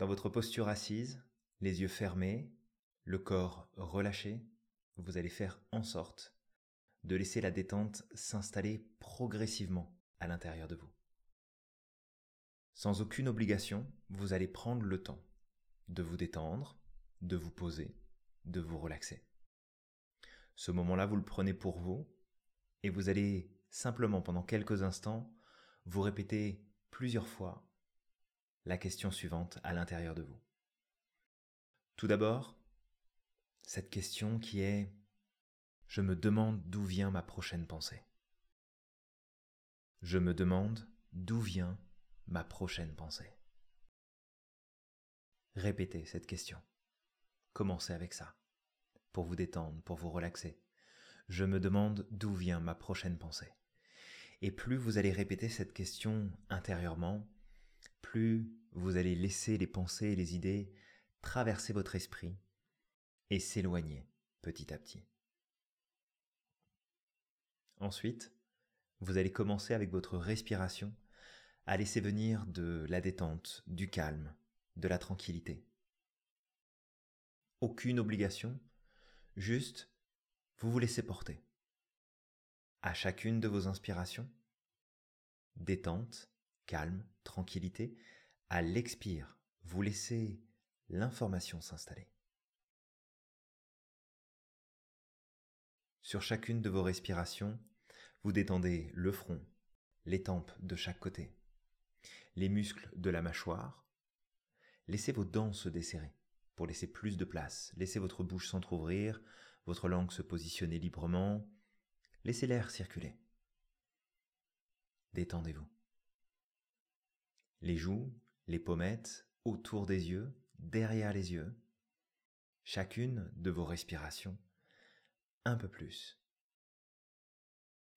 Dans votre posture assise, les yeux fermés, le corps relâché, vous allez faire en sorte de laisser la détente s'installer progressivement à l'intérieur de vous. Sans aucune obligation, vous allez prendre le temps de vous détendre, de vous poser, de vous relaxer. Ce moment-là, vous le prenez pour vous et vous allez simplement pendant quelques instants vous répéter plusieurs fois la question suivante à l'intérieur de vous. Tout d'abord, cette question qui est Je me demande d'où vient ma prochaine pensée. Je me demande d'où vient ma prochaine pensée. Répétez cette question. Commencez avec ça, pour vous détendre, pour vous relaxer. Je me demande d'où vient ma prochaine pensée. Et plus vous allez répéter cette question intérieurement, plus vous allez laisser les pensées et les idées traverser votre esprit et s'éloigner petit à petit. Ensuite, vous allez commencer avec votre respiration à laisser venir de la détente, du calme, de la tranquillité. Aucune obligation, juste vous vous laissez porter. À chacune de vos inspirations, détente, calme, tranquillité, à l'expire, vous laissez l'information s'installer. Sur chacune de vos respirations, vous détendez le front, les tempes de chaque côté, les muscles de la mâchoire. Laissez vos dents se desserrer pour laisser plus de place. Laissez votre bouche s'entr'ouvrir, votre langue se positionner librement. Laissez l'air circuler. Détendez-vous. Les joues, les pommettes, autour des yeux, derrière les yeux. Chacune de vos respirations, un peu plus.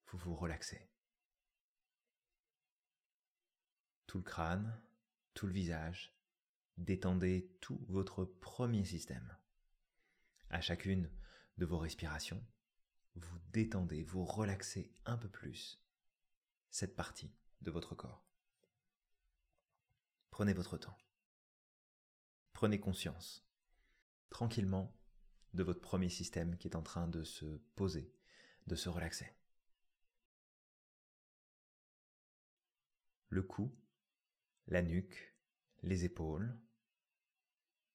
Vous vous relaxez. tout le crâne, tout le visage, détendez tout votre premier système. À chacune de vos respirations, vous détendez, vous relaxez un peu plus cette partie de votre corps. Prenez votre temps. Prenez conscience, tranquillement, de votre premier système qui est en train de se poser, de se relaxer. Le cou la nuque, les épaules,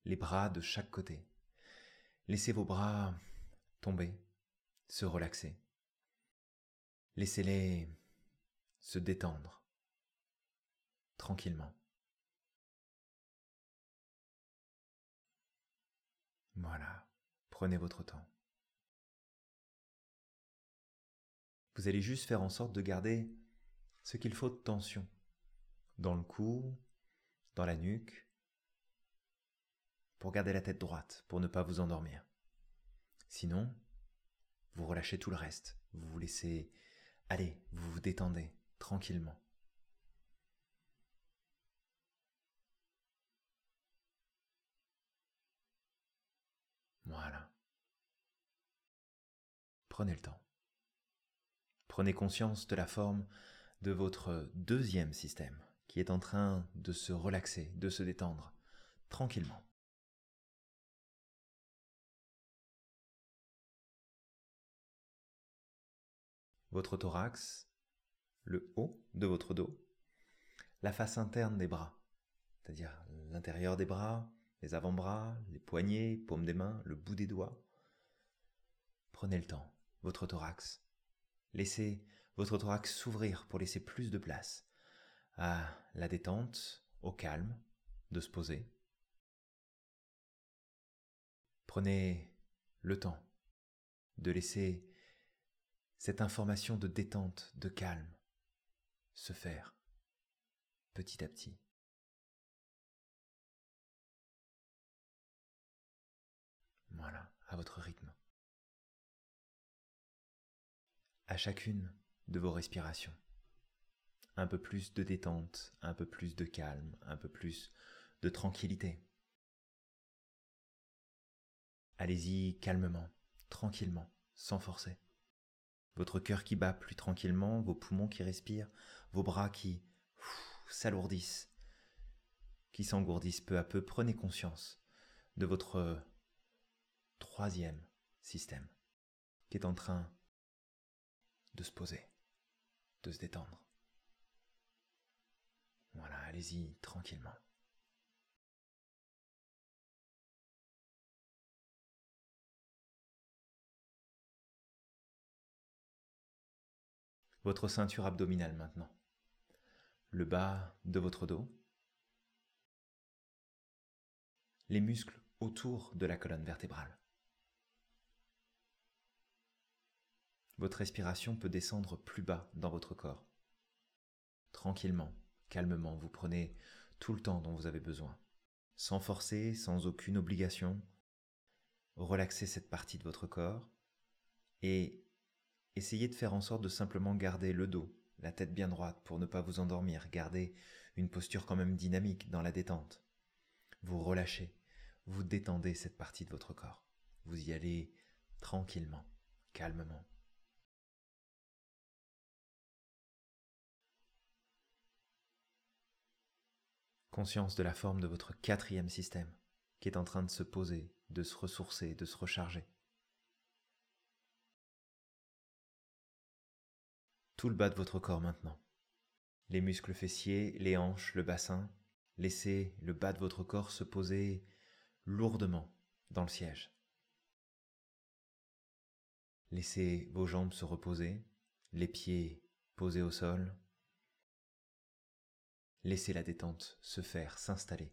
les bras de chaque côté. Laissez vos bras tomber, se relaxer. Laissez-les se détendre tranquillement. Voilà, prenez votre temps. Vous allez juste faire en sorte de garder ce qu'il faut de tension dans le cou, dans la nuque, pour garder la tête droite, pour ne pas vous endormir. Sinon, vous relâchez tout le reste, vous vous laissez aller, vous vous détendez tranquillement. Voilà. Prenez le temps. Prenez conscience de la forme de votre deuxième système, qui est en train de se relaxer, de se détendre, tranquillement. Votre thorax, le haut de votre dos, la face interne des bras, c'est-à-dire l'intérieur des bras, les avant-bras, les poignets, paumes des mains, le bout des doigts. Prenez le temps, votre thorax. Laissez votre thorax s'ouvrir pour laisser plus de place à la détente, au calme, de se poser. Prenez le temps de laisser cette information de détente, de calme, se faire petit à petit. À votre rythme. À chacune de vos respirations un peu plus de détente, un peu plus de calme, un peu plus de tranquillité. Allez-y calmement, tranquillement, sans forcer. Votre cœur qui bat plus tranquillement, vos poumons qui respirent, vos bras qui s'alourdissent, qui s'engourdissent peu à peu, prenez conscience de votre troisième système qui est en train de se poser, de se détendre. Voilà, allez-y tranquillement. Votre ceinture abdominale maintenant. Le bas de votre dos. Les muscles autour de la colonne vertébrale. Votre respiration peut descendre plus bas dans votre corps. Tranquillement, calmement, vous prenez tout le temps dont vous avez besoin. Sans forcer, sans aucune obligation. Relaxez cette partie de votre corps et essayez de faire en sorte de simplement garder le dos, la tête bien droite pour ne pas vous endormir, garder une posture quand même dynamique dans la détente. Vous relâchez, vous détendez cette partie de votre corps. Vous y allez tranquillement, calmement. Conscience de la forme de votre quatrième système qui est en train de se poser, de se ressourcer, de se recharger. Tout le bas de votre corps maintenant. Les muscles fessiers, les hanches, le bassin. Laissez le bas de votre corps se poser lourdement dans le siège. Laissez vos jambes se reposer, les pieds posés au sol. Laissez la détente se faire, s'installer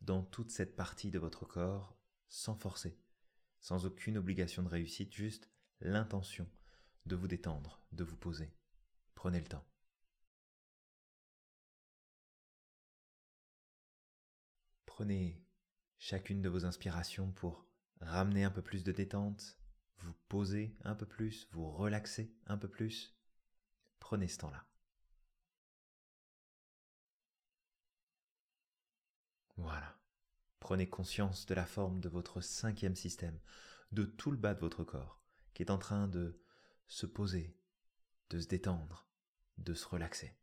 dans toute cette partie de votre corps sans forcer, sans aucune obligation de réussite, juste l'intention de vous détendre, de vous poser. Prenez le temps. Prenez chacune de vos inspirations pour ramener un peu plus de détente, vous poser un peu plus, vous relaxer un peu plus. Prenez ce temps-là. Voilà. Prenez conscience de la forme de votre cinquième système, de tout le bas de votre corps, qui est en train de se poser, de se détendre, de se relaxer.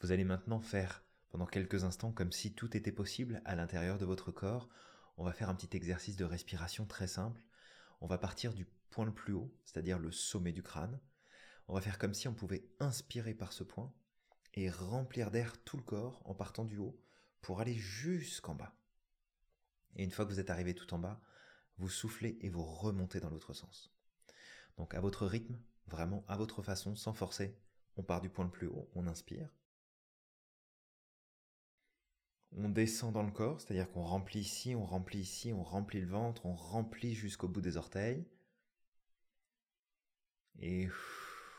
Vous allez maintenant faire pendant quelques instants comme si tout était possible à l'intérieur de votre corps. On va faire un petit exercice de respiration très simple. On va partir du point le plus haut, c'est-à-dire le sommet du crâne. On va faire comme si on pouvait inspirer par ce point et remplir d'air tout le corps en partant du haut pour aller jusqu'en bas. Et une fois que vous êtes arrivé tout en bas, vous soufflez et vous remontez dans l'autre sens. Donc à votre rythme, vraiment à votre façon, sans forcer, on part du point le plus haut, on inspire on descend dans le corps, c'est-à-dire qu'on remplit ici, on remplit ici, on remplit le ventre, on remplit jusqu'au bout des orteils. Et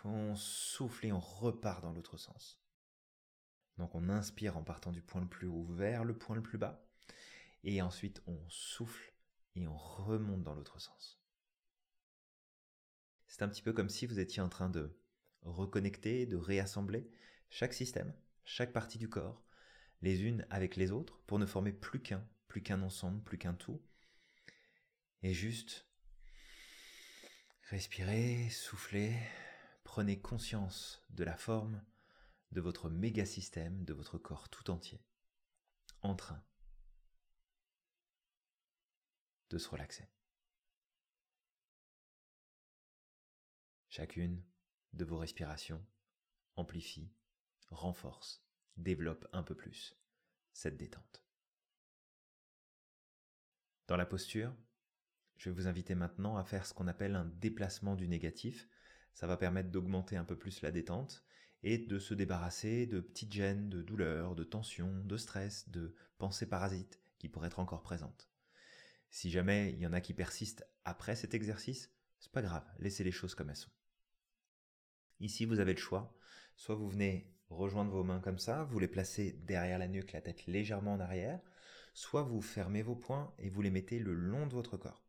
on souffle et on repart dans l'autre sens. Donc on inspire en partant du point le plus haut vers le point le plus bas. Et ensuite on souffle et on remonte dans l'autre sens. C'est un petit peu comme si vous étiez en train de reconnecter, de réassembler chaque système, chaque partie du corps les unes avec les autres pour ne former plus qu'un, plus qu'un ensemble, plus qu'un tout. Et juste respirez, soufflez, prenez conscience de la forme de votre méga système, de votre corps tout entier, en train de se relaxer. Chacune de vos respirations amplifie, renforce développe un peu plus cette détente. Dans la posture, je vais vous inviter maintenant à faire ce qu'on appelle un déplacement du négatif. Ça va permettre d'augmenter un peu plus la détente et de se débarrasser de petites gênes, de douleurs, de tensions, de stress, de pensées parasites qui pourraient être encore présentes. Si jamais il y en a qui persistent après cet exercice, c'est pas grave, laissez les choses comme elles sont. Ici, vous avez le choix. Soit vous venez rejoindre vos mains comme ça, vous les placez derrière la nuque, la tête légèrement en arrière, soit vous fermez vos poings et vous les mettez le long de votre corps.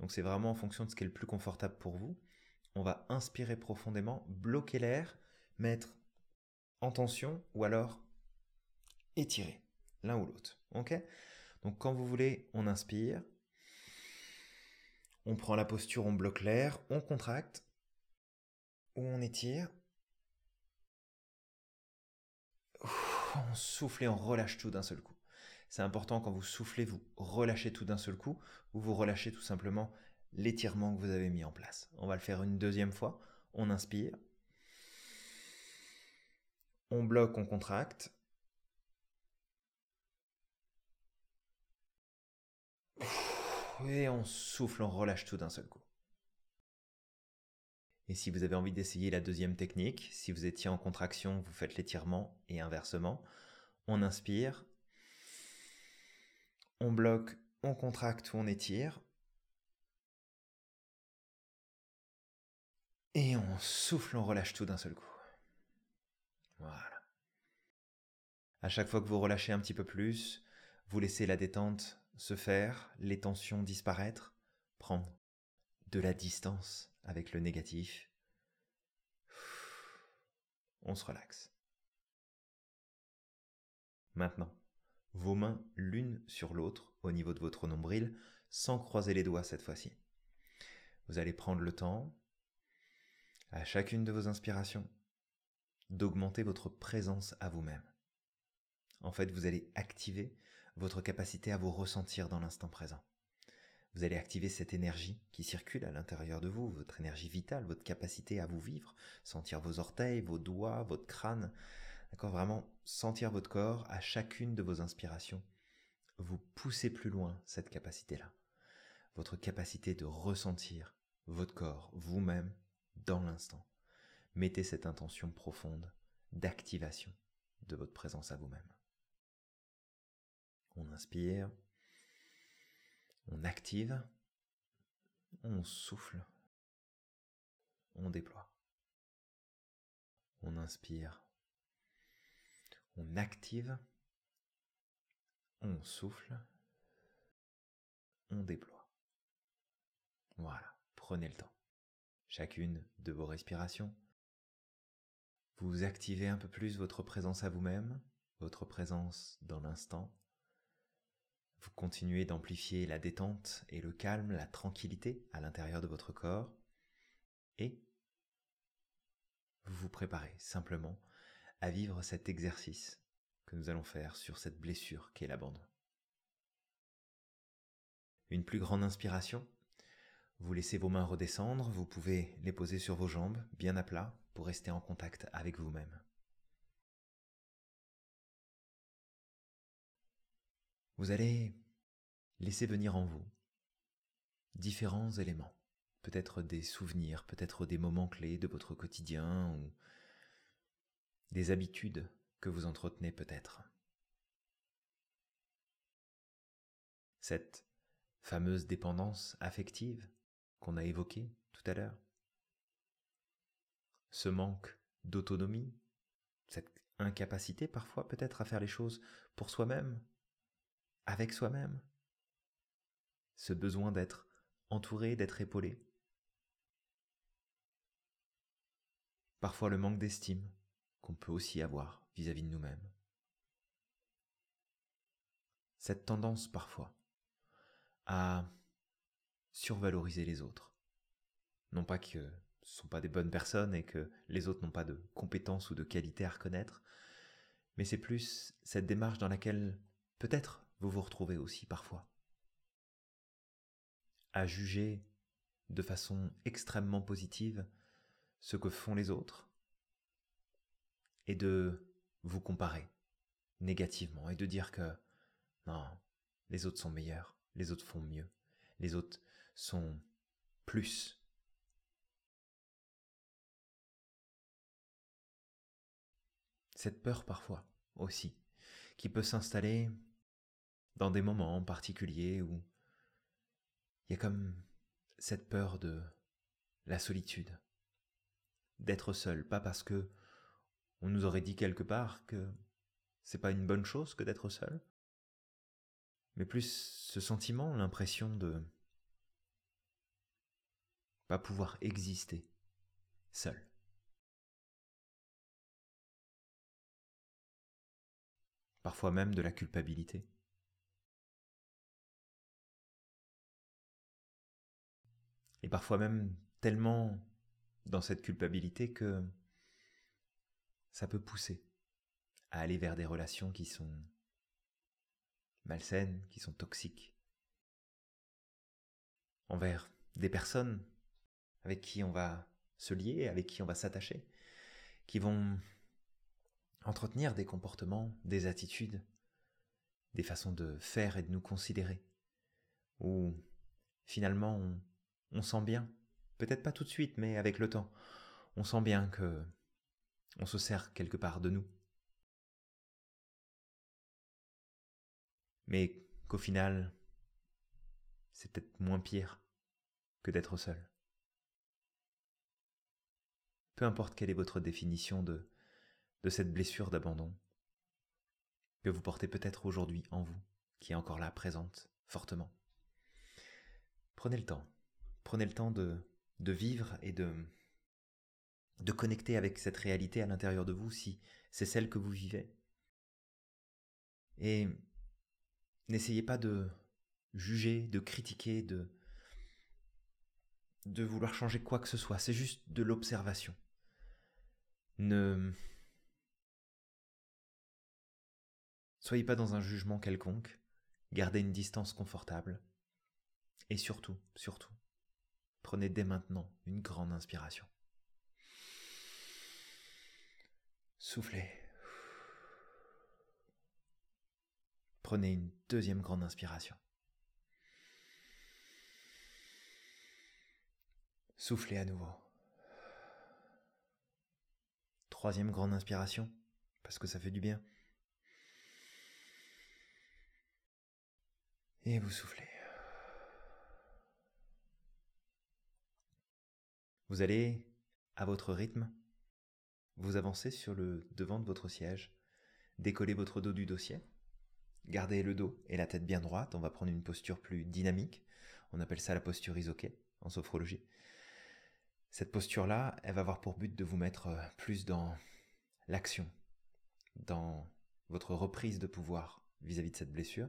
Donc c'est vraiment en fonction de ce qui est le plus confortable pour vous. On va inspirer profondément, bloquer l'air, mettre en tension ou alors étirer l'un ou l'autre. OK? Donc quand vous voulez, on inspire. On prend la posture, on bloque l'air, on contracte ou on étire On souffle et on relâche tout d'un seul coup. C'est important quand vous soufflez, vous relâchez tout d'un seul coup ou vous relâchez tout simplement l'étirement que vous avez mis en place. On va le faire une deuxième fois. On inspire. On bloque, on contracte. Et on souffle, on relâche tout d'un seul coup. Et si vous avez envie d'essayer la deuxième technique, si vous étiez en contraction, vous faites l'étirement et inversement. On inspire, on bloque, on contracte ou on étire. Et on souffle, on relâche tout d'un seul coup. Voilà. À chaque fois que vous relâchez un petit peu plus, vous laissez la détente se faire, les tensions disparaître, prendre de la distance avec le négatif. On se relaxe. Maintenant, vos mains l'une sur l'autre au niveau de votre nombril, sans croiser les doigts cette fois-ci. Vous allez prendre le temps, à chacune de vos inspirations, d'augmenter votre présence à vous-même. En fait, vous allez activer votre capacité à vous ressentir dans l'instant présent. Vous allez activer cette énergie qui circule à l'intérieur de vous, votre énergie vitale, votre capacité à vous vivre, sentir vos orteils, vos doigts, votre crâne, d'accord, vraiment sentir votre corps à chacune de vos inspirations. Vous poussez plus loin cette capacité-là. Votre capacité de ressentir votre corps, vous-même, dans l'instant. Mettez cette intention profonde d'activation de votre présence à vous-même. On inspire, on active, on souffle, on déploie. On inspire, on active, on souffle, on déploie. Voilà, prenez le temps. Chacune de vos respirations, vous activez un peu plus votre présence à vous-même, votre présence dans l'instant, vous continuez d'amplifier la détente et le calme, la tranquillité à l'intérieur de votre corps. Et vous vous préparez simplement à vivre cet exercice que nous allons faire sur cette blessure qu'est l'abandon. Une plus grande inspiration. Vous laissez vos mains redescendre, vous pouvez les poser sur vos jambes, bien à plat, pour rester en contact avec vous-même. vous allez laisser venir en vous différents éléments, peut-être des souvenirs, peut-être des moments clés de votre quotidien ou des habitudes que vous entretenez peut-être. Cette fameuse dépendance affective qu'on a évoquée tout à l'heure, ce manque d'autonomie, cette incapacité parfois peut-être à faire les choses pour soi-même, avec soi-même. Ce besoin d'être entouré, d'être épaulé. Parfois le manque d'estime qu'on peut aussi avoir vis-à-vis de nous-mêmes. Cette tendance parfois à survaloriser les autres. Non pas que ce ne sont pas des bonnes personnes et que les autres n'ont pas de compétences ou de qualités à reconnaître, mais c'est plus cette démarche dans laquelle peut-être vous vous retrouvez aussi parfois. À juger de façon extrêmement positive ce que font les autres et de vous comparer négativement et de dire que non, les autres sont meilleurs, les autres font mieux, les autres sont plus. Cette peur parfois aussi, qui peut s'installer dans des moments particuliers où il y a comme cette peur de la solitude, d'être seul, pas parce que on nous aurait dit quelque part que c'est pas une bonne chose que d'être seul, mais plus ce sentiment, l'impression de pas pouvoir exister seul. Parfois même de la culpabilité. et parfois même tellement dans cette culpabilité que ça peut pousser à aller vers des relations qui sont malsaines, qui sont toxiques, envers des personnes avec qui on va se lier, avec qui on va s'attacher, qui vont entretenir des comportements, des attitudes, des façons de faire et de nous considérer, où finalement on, sent bien, peut-être pas tout de suite, mais avec le temps, on sent bien que on se sert quelque part de nous. Mais qu'au final, c'est peut-être moins pire que d'être seul. Peu importe quelle est votre définition de, cette blessure d'abandon que vous portez peut-être aujourd'hui en vous, qui est encore là, présente, fortement. Prenez le temps. Prenez le temps de, vivre et de, connecter avec cette réalité à l'intérieur de vous si c'est celle que vous vivez. Et n'essayez pas de juger, de critiquer, de vouloir changer quoi que ce soit. C'est juste de l'observation. Ne soyez pas dans un jugement quelconque. Gardez une distance confortable. Et surtout, surtout, prenez dès maintenant une grande inspiration. Soufflez. Prenez une deuxième grande inspiration. Soufflez à nouveau. Troisième grande inspiration, parce que ça fait du bien. Et vous soufflez. Vous allez, à votre rythme, vous avancez sur le devant de votre siège, décollez votre dos du dossier, gardez le dos et la tête bien droite, on va prendre une posture plus dynamique, on appelle ça la posture isoquée en sophrologie. Cette posture-là, elle va avoir pour but de vous mettre euh, plus dans l'action, dans votre reprise de pouvoir vis-à-vis de cette blessure.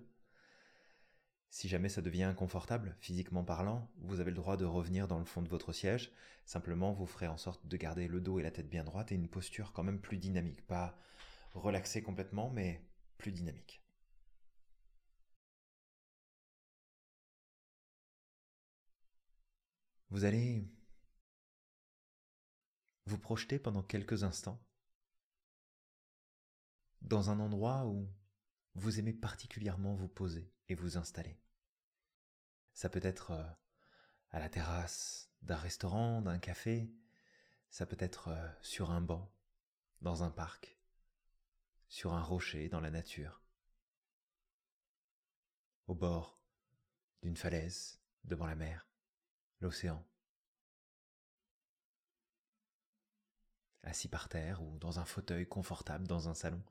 Si jamais ça devient inconfortable, physiquement parlant, vous avez le droit de revenir dans le fond de votre siège. Simplement, vous ferez en sorte de garder le dos et la tête bien droite et une posture quand même plus dynamique. Pas relaxée complètement, mais plus dynamique. Vous allez vous projetez pendant quelques instants dans un endroit où vous aimez particulièrement vous poser et vous installer. Ça peut être euh, à la terrasse d'un restaurant, d'un café, ça peut être euh, sur un banc, dans un parc, sur un rocher dans la nature, au bord d'une falaise, devant la mer, l'océan. Assis par terre ou dans un fauteuil confortable dans un salon,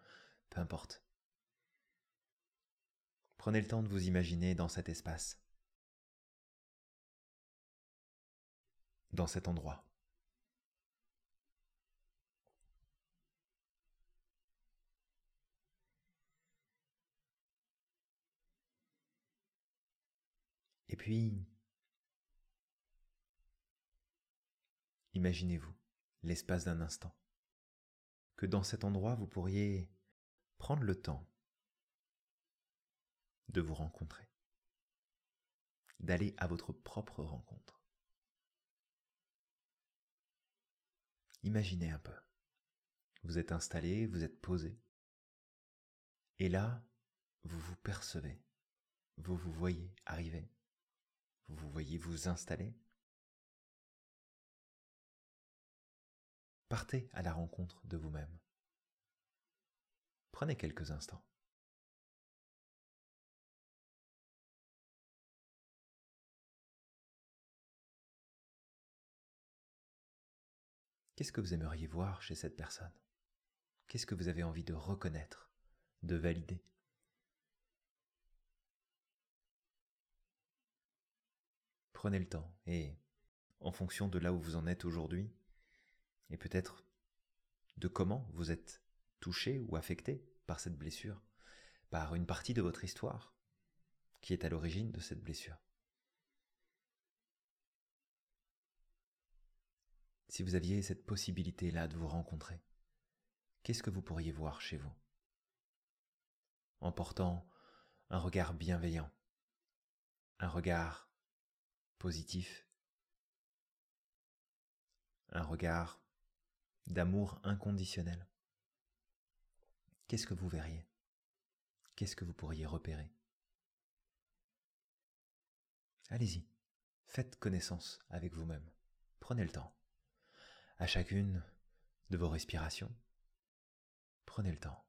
peu importe. Prenez le temps de vous imaginer dans cet espace, dans cet endroit. Et puis, imaginez-vous l'espace d'un instant. Que dans cet endroit, vous pourriez prendre le temps de vous rencontrer, d'aller à votre propre rencontre. Imaginez un peu. Vous êtes installé, vous êtes posé. Et là, vous vous percevez. Vous vous voyez arriver. Vous vous voyez vous installer. Partez à la rencontre de vous-même. Prenez quelques instants. Qu'est-ce que vous aimeriez voir chez cette personne? Qu'est-ce que vous avez envie de reconnaître, de valider? Prenez le temps et, en fonction de là où vous en êtes aujourd'hui, et peut-être de comment vous êtes touché ou affecté par cette blessure, par une partie de votre histoire qui est à l'origine de cette blessure. Si vous aviez cette possibilité-là de vous rencontrer, qu'est-ce que vous pourriez voir chez vous en portant un regard bienveillant, un regard positif, un regard d'amour inconditionnel. Qu'est-ce que vous verriez? Qu'est-ce que vous pourriez repérer? Allez-y, faites connaissance avec vous-même. Prenez le temps. À chacune de vos respirations, prenez le temps.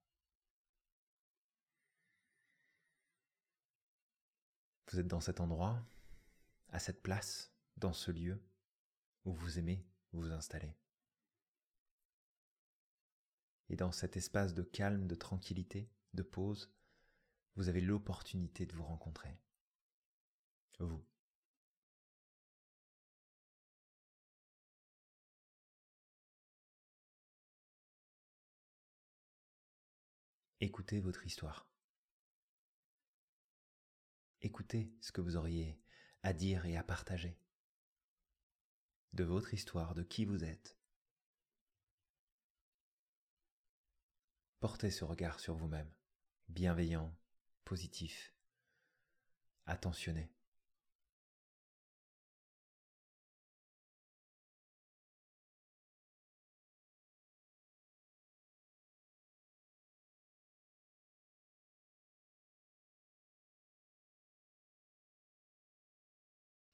Vous êtes dans cet endroit, à cette place, dans ce lieu où vous aimez vous installer. Et dans cet espace de calme, de tranquillité, de pause, vous avez l'opportunité de vous rencontrer. Vous. Écoutez votre histoire. Écoutez ce que vous auriez à dire et à partager. De votre histoire, de qui vous êtes. Portez ce regard sur vous-même, bienveillant, positif, attentionné.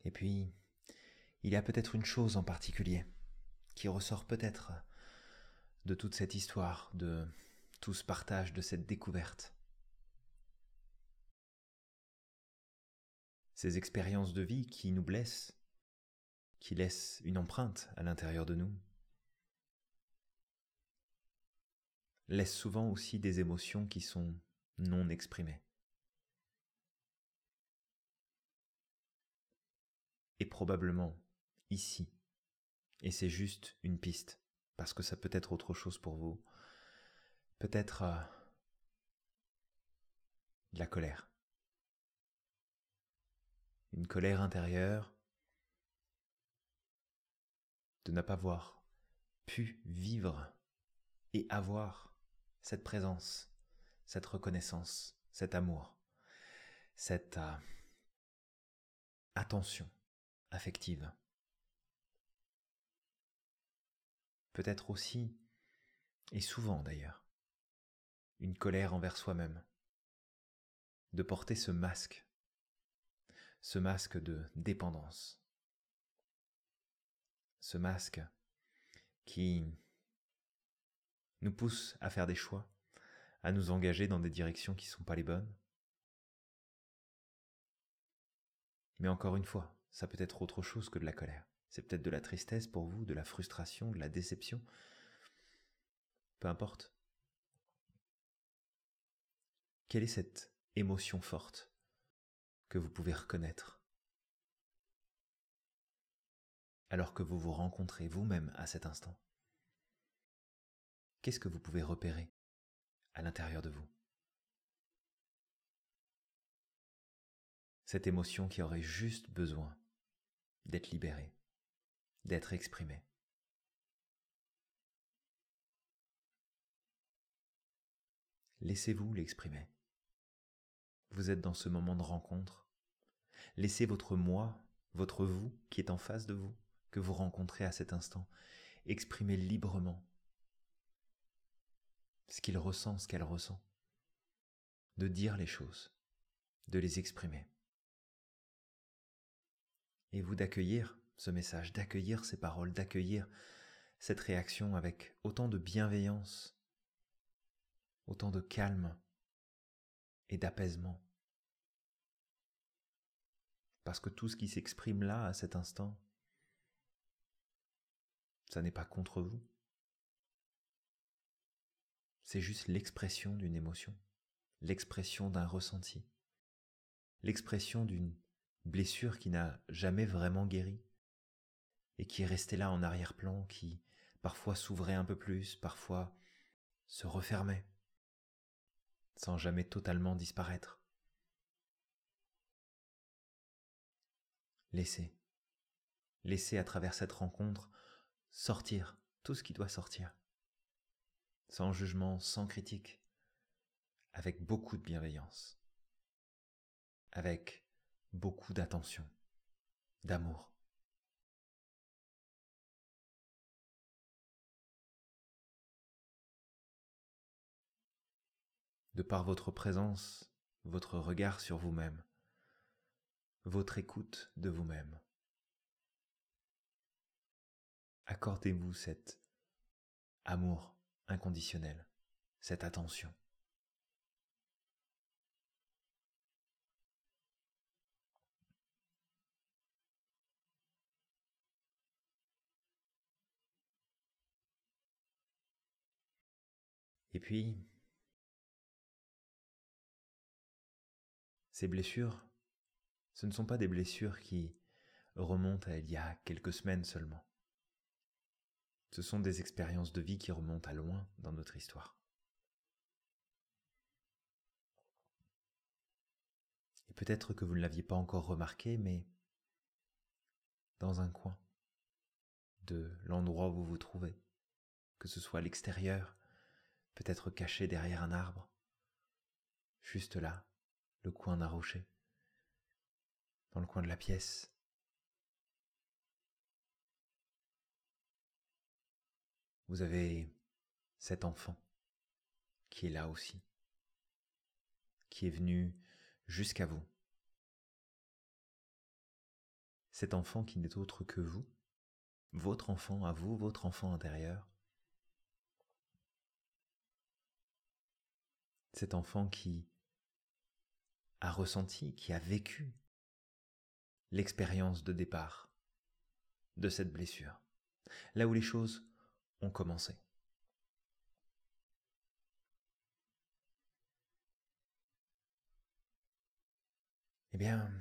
Et puis, il y a peut-être une chose en particulier qui ressort peut-être de toute cette histoire, de tout ce partage, de cette découverte. Ces expériences de vie qui nous blessent, qui laissent une empreinte à l'intérieur de nous, laissent souvent aussi des émotions qui sont non exprimées. et probablement ici. Et c'est juste une piste, parce que ça peut être autre chose pour vous. Peut-être euh, de la colère. Une colère intérieure de ne pas avoir pu vivre et avoir cette présence, cette reconnaissance, cet amour, cette euh, attention affective. Peut-être aussi, et souvent d'ailleurs, une colère envers soi-même, de porter ce masque, ce masque de dépendance, ce masque qui nous pousse à faire des choix, à nous engager dans des directions qui ne sont pas les bonnes. Mais encore une fois, ça peut être autre chose que de la colère. C'est peut-être de la tristesse pour vous, de la frustration, de la déception. Peu importe. Quelle est cette émotion forte que vous pouvez reconnaître alors que vous vous rencontrez vous-même à cet instant? Qu'est-ce que vous pouvez repérer à l'intérieur de vous? Cette émotion qui aurait juste besoin d'être libéré, d'être exprimé. Laissez-vous l'exprimer. Vous êtes dans ce moment de rencontre. Laissez votre moi, votre vous qui est en face de vous, que vous rencontrez à cet instant, exprimer librement ce qu'il ressent, ce qu'elle ressent, de dire les choses, de les exprimer et vous d'accueillir ce message, d'accueillir ces paroles, d'accueillir cette réaction avec autant de bienveillance, autant de calme et d'apaisement. Parce que tout ce qui s'exprime là, à cet instant, ça n'est pas contre vous. C'est juste l'expression d'une émotion, l'expression d'un ressenti, l'expression d'une blessure qui n'a jamais vraiment guéri et qui est restée là en arrière-plan, qui parfois s'ouvrait un peu plus, parfois se refermait, sans jamais totalement disparaître. Laissez, laissez à travers cette rencontre sortir tout ce qui doit sortir, sans jugement, sans critique, avec beaucoup de bienveillance, avec beaucoup d'attention, d'amour. De par votre présence, votre regard sur vous-même, votre écoute de vous-même. Accordez-vous cet amour inconditionnel, cette attention. Et puis, ces blessures, ce ne sont pas des blessures qui remontent à il y a quelques semaines seulement. Ce sont des expériences de vie qui remontent à loin dans notre histoire. Et peut-être que vous ne l'aviez pas encore remarqué, mais dans un coin de l'endroit où vous vous trouvez, que ce soit à l'extérieur, peut-être caché derrière un arbre, juste là, le coin d'un rocher, dans le coin de la pièce, vous avez cet enfant qui est là aussi, qui est venu jusqu'à vous. Cet enfant qui n'est autre que vous, votre enfant à vous, votre enfant intérieur. Cet enfant qui a ressenti, qui a vécu l'expérience de départ de cette blessure, là où les choses ont commencé. Eh bien,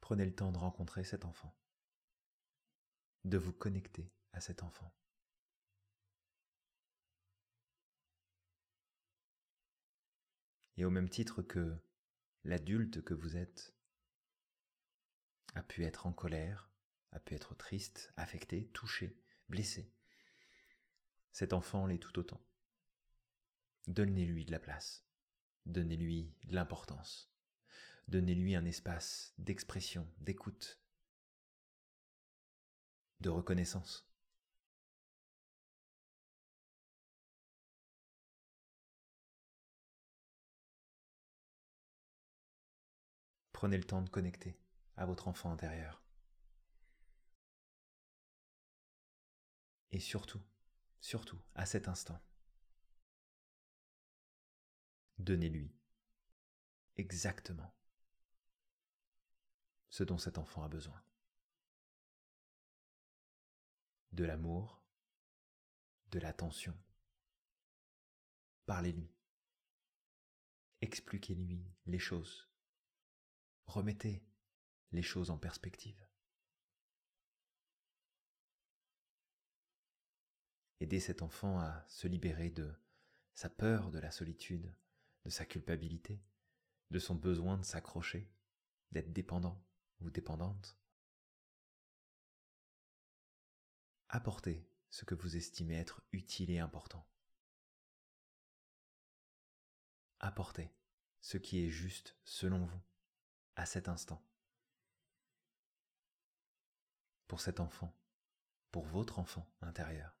prenez le temps de rencontrer cet enfant, de vous connecter à cet enfant. Et au même titre que l'adulte que vous êtes a pu être en colère, a pu être triste, affecté, touché, blessé. Cet enfant l'est tout autant. Donnez-lui de la place, donnez-lui de l'importance, donnez-lui un espace d'expression, d'écoute, de reconnaissance. Prenez le temps de connecter à votre enfant intérieur. Et surtout, surtout, à cet instant, donnez-lui exactement ce dont cet enfant a besoin. De l'amour, de l'attention. Parlez-lui. Expliquez-lui les choses. Remettez les choses en perspective. aider cet enfant à se libérer de sa peur de la solitude, de sa culpabilité, de son besoin de s'accrocher, d'être dépendant ou dépendante. Apportez ce que vous estimez être utile et important. Apportez ce qui est juste selon vous à cet instant. Pour cet enfant, pour votre enfant intérieur.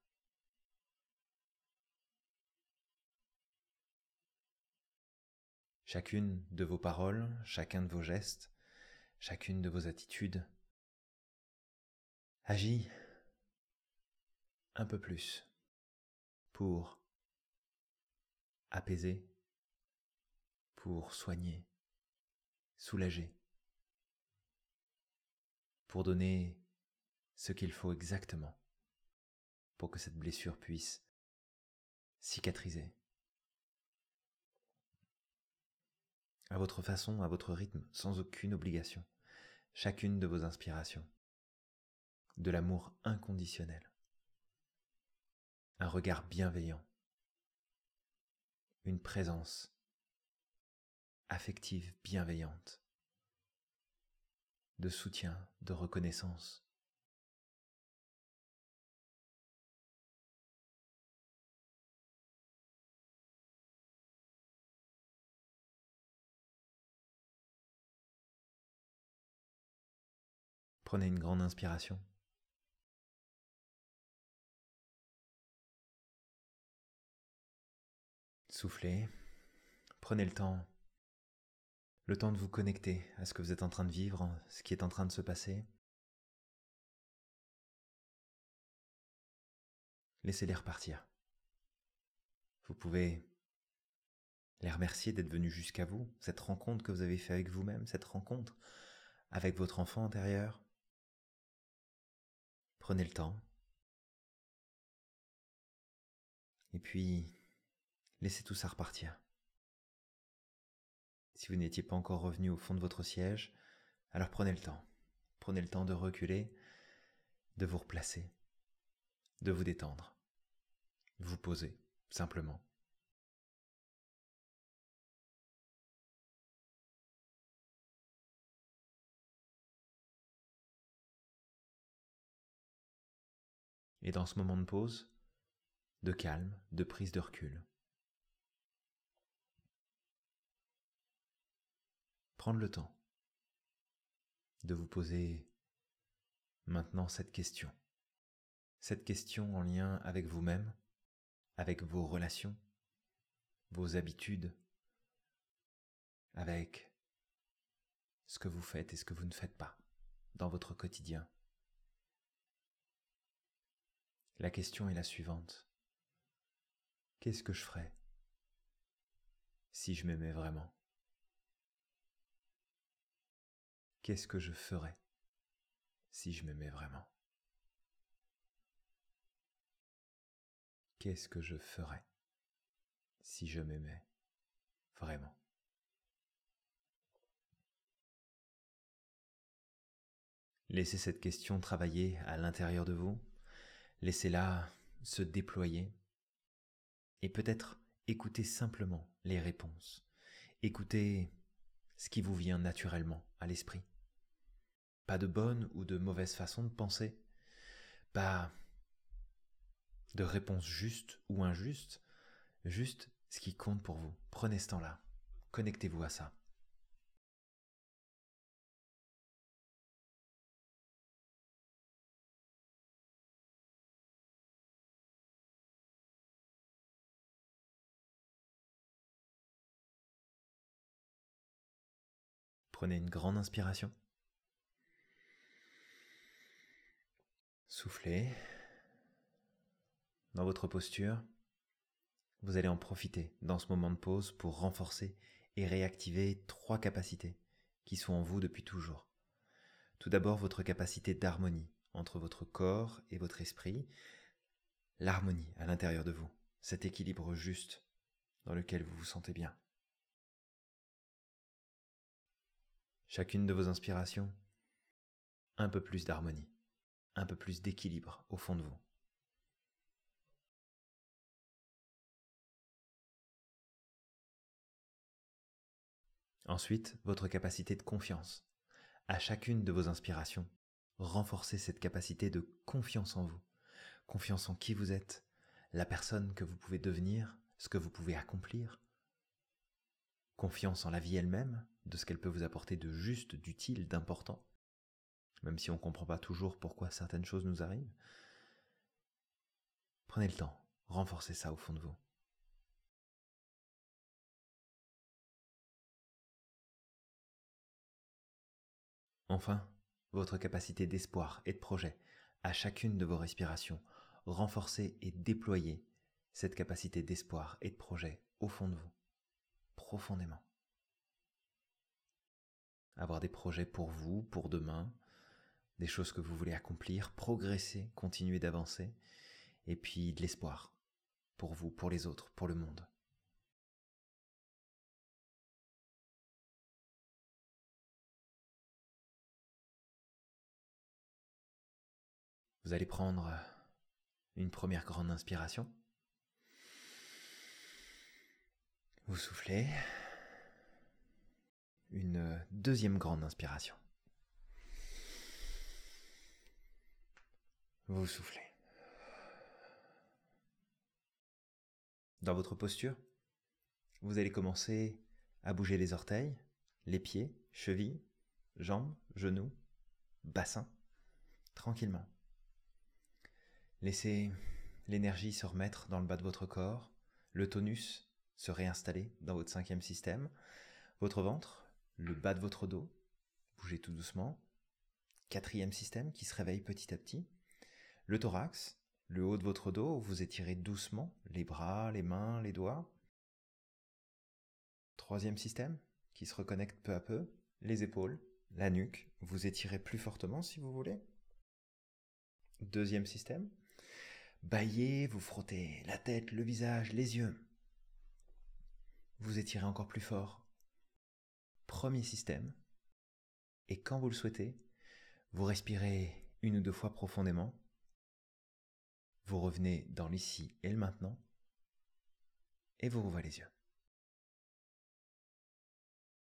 Chacune de vos paroles, chacun de vos gestes, chacune de vos attitudes agit un peu plus pour apaiser, pour soigner, soulager, pour donner ce qu'il faut exactement pour que cette blessure puisse cicatriser, à votre façon, à votre rythme, sans aucune obligation, chacune de vos inspirations. De l'amour inconditionnel. Un regard bienveillant. Une présence affective, bienveillante, de soutien, de reconnaissance. Prenez une grande inspiration. Soufflez, prenez le temps le temps de vous connecter à ce que vous êtes en train de vivre, ce qui est en train de se passer. Laissez-les repartir. Vous pouvez les remercier d'être venus jusqu'à vous, cette rencontre que vous avez fait avec vous-même, cette rencontre avec votre enfant intérieur. Prenez le temps. Et puis, laissez tout ça repartir. Si vous n'étiez pas encore revenu au fond de votre siège, alors prenez le temps. Prenez le temps de reculer, de vous replacer, de vous détendre, vous poser, simplement. Et dans ce moment de pause, de calme, de prise de recul, prendre le temps de vous poser maintenant cette question. Cette question en lien avec vous-même, avec vos relations, vos habitudes, avec ce que vous faites et ce que vous ne faites pas dans votre quotidien. La question est la suivante. Qu'est-ce que je ferais si je m'aimais vraiment? Qu'est-ce que je ferais si je m'aimais vraiment? Qu'est-ce que je ferais si je m'aimais vraiment? Laissez cette question travailler à l'intérieur de vous Laissez-la se déployer et peut-être écoutez simplement les réponses. Écoutez ce qui vous vient naturellement à l'esprit. Pas de bonne ou de mauvaise façon de penser. Pas de réponse juste ou injuste. Juste ce qui compte pour vous. Prenez ce temps-là. Connectez-vous à ça. Prenez une grande inspiration. Soufflez. Dans votre posture, vous allez en profiter dans ce moment de pause pour renforcer et réactiver trois capacités qui sont en vous depuis toujours. Tout d'abord, votre capacité d'harmonie entre votre corps et votre esprit, l'harmonie à l'intérieur de vous, cet équilibre juste dans lequel vous vous sentez bien. chacune de vos inspirations, un peu plus d'harmonie, un peu plus d'équilibre au fond de vous. Ensuite, votre capacité de confiance. À chacune de vos inspirations, renforcez cette capacité de confiance en vous, confiance en qui vous êtes, la personne que vous pouvez devenir, ce que vous pouvez accomplir, confiance en la vie elle-même, de ce qu'elle peut vous apporter de juste, d'utile, d'important, même si on ne comprend pas toujours pourquoi certaines choses nous arrivent. Prenez le temps, renforcez ça au fond de vous. Enfin, votre capacité d'espoir et de projet à chacune de vos respirations, renforcez et déployez cette capacité d'espoir et de projet au fond de vous profondément. Avoir des projets pour vous, pour demain, des choses que vous voulez accomplir, progresser, continuer d'avancer, et puis de l'espoir pour vous, pour les autres, pour le monde. Vous allez prendre une première grande inspiration. Vous soufflez. Une deuxième grande inspiration. Vous soufflez. Dans votre posture, vous allez commencer à bouger les orteils, les pieds, chevilles, jambes, genoux, bassin, tranquillement. Laissez l'énergie se remettre dans le bas de votre corps, le tonus se réinstaller dans votre cinquième système, votre ventre, le bas de votre dos, bougez tout doucement, quatrième système qui se réveille petit à petit, le thorax, le haut de votre dos, vous étirez doucement les bras, les mains, les doigts. Troisième système qui se reconnecte peu à peu, les épaules, la nuque, vous étirez plus fortement si vous voulez. Deuxième système, baillez, vous frottez la tête, le visage, les yeux. Vous étirez encore plus fort. Premier système, et quand vous le souhaitez, vous respirez une ou deux fois profondément. Vous revenez dans l'ici et le maintenant. Et vous rouvrez les yeux.